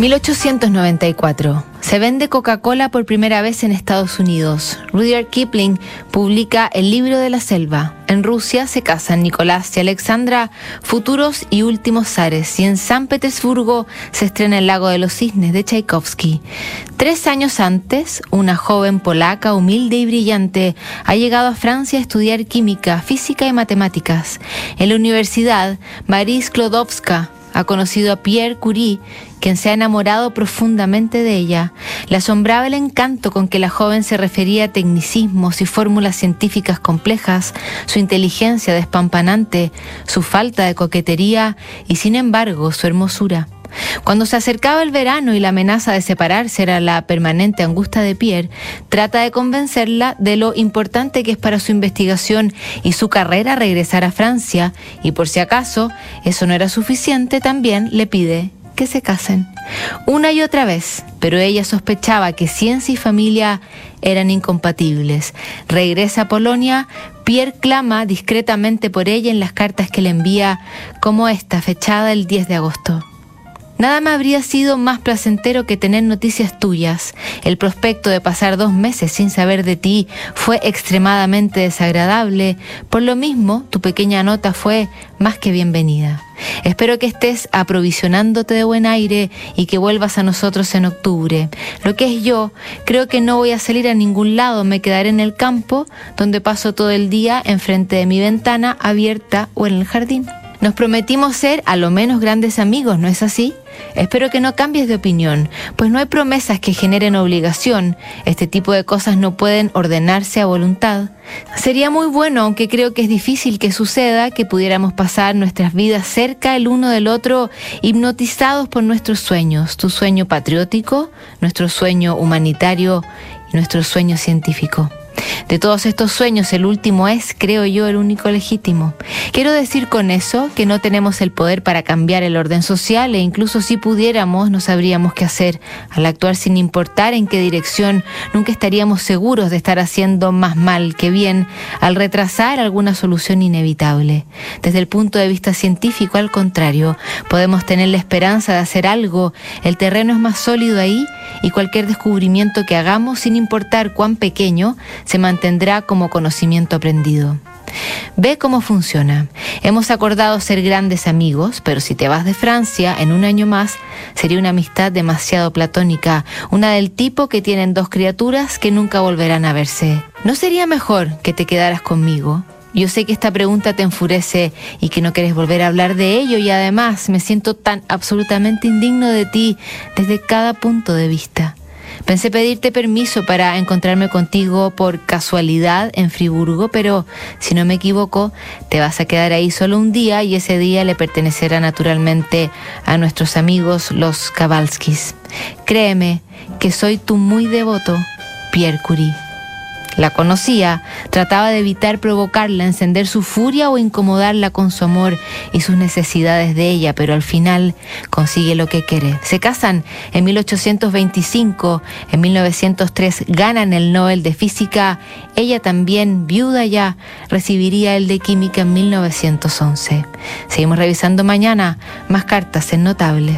1894. Se vende Coca-Cola por primera vez en Estados Unidos. Rudyard Kipling publica El libro de la selva. En Rusia se casan Nicolás y Alexandra, futuros y últimos zares. Y en San Petersburgo se estrena El lago de los cisnes de Tchaikovsky. Tres años antes, una joven polaca humilde y brillante ha llegado a Francia a estudiar química, física y matemáticas. En la universidad, Marie Sklodowska ha conocido a Pierre Curie, quien se ha enamorado profundamente de ella. Le asombraba el encanto con que la joven se refería a tecnicismos y fórmulas científicas complejas, su inteligencia despampanante, su falta de coquetería y, sin embargo, su hermosura. Cuando se acercaba el verano y la amenaza de separarse era la permanente angustia de Pierre, trata de convencerla de lo importante que es para su investigación y su carrera regresar a Francia, y por si acaso eso no era suficiente, también le pide que se casen. Una y otra vez, pero ella sospechaba que ciencia y familia eran incompatibles. Regresa a Polonia, Pierre clama discretamente por ella en las cartas que le envía, como esta, fechada el 10 de agosto. Nada me habría sido más placentero que tener noticias tuyas. El prospecto de pasar dos meses sin saber de ti fue extremadamente desagradable. Por lo mismo, tu pequeña nota fue más que bienvenida. Espero que estés aprovisionándote de buen aire y que vuelvas a nosotros en octubre. Lo que es yo, creo que no voy a salir a ningún lado, me quedaré en el campo, donde paso todo el día enfrente de mi ventana abierta o en el jardín. Nos prometimos ser a lo menos grandes amigos, ¿no es así? Espero que no cambies de opinión, pues no hay promesas que generen obligación. Este tipo de cosas no pueden ordenarse a voluntad. Sería muy bueno, aunque creo que es difícil que suceda, que pudiéramos pasar nuestras vidas cerca el uno del otro, hipnotizados por nuestros sueños, tu sueño patriótico, nuestro sueño humanitario y nuestro sueño científico. De todos estos sueños, el último es, creo yo, el único legítimo. Quiero decir con eso que no tenemos el poder para cambiar el orden social e incluso si pudiéramos no sabríamos qué hacer. Al actuar sin importar en qué dirección, nunca estaríamos seguros de estar haciendo más mal que bien al retrasar alguna solución inevitable. Desde el punto de vista científico, al contrario, podemos tener la esperanza de hacer algo. El terreno es más sólido ahí y cualquier descubrimiento que hagamos, sin importar cuán pequeño, se mantendrá como conocimiento aprendido. Ve cómo funciona. Hemos acordado ser grandes amigos, pero si te vas de Francia en un año más, sería una amistad demasiado platónica, una del tipo que tienen dos criaturas que nunca volverán a verse. ¿No sería mejor que te quedaras conmigo? Yo sé que esta pregunta te enfurece y que no quieres volver a hablar de ello y además me siento tan absolutamente indigno de ti desde cada punto de vista. Pensé pedirte permiso para encontrarme contigo por casualidad en Friburgo, pero si no me equivoco, te vas a quedar ahí solo un día y ese día le pertenecerá naturalmente a nuestros amigos los Kavalskis. Créeme que soy tu muy devoto, Pierre Curie. La conocía, trataba de evitar provocarla, encender su furia o incomodarla con su amor y sus necesidades de ella, pero al final consigue lo que quiere. Se casan en 1825, en 1903 ganan el Nobel de Física, ella también, viuda ya, recibiría el de Química en 1911. Seguimos revisando mañana más cartas en Notables.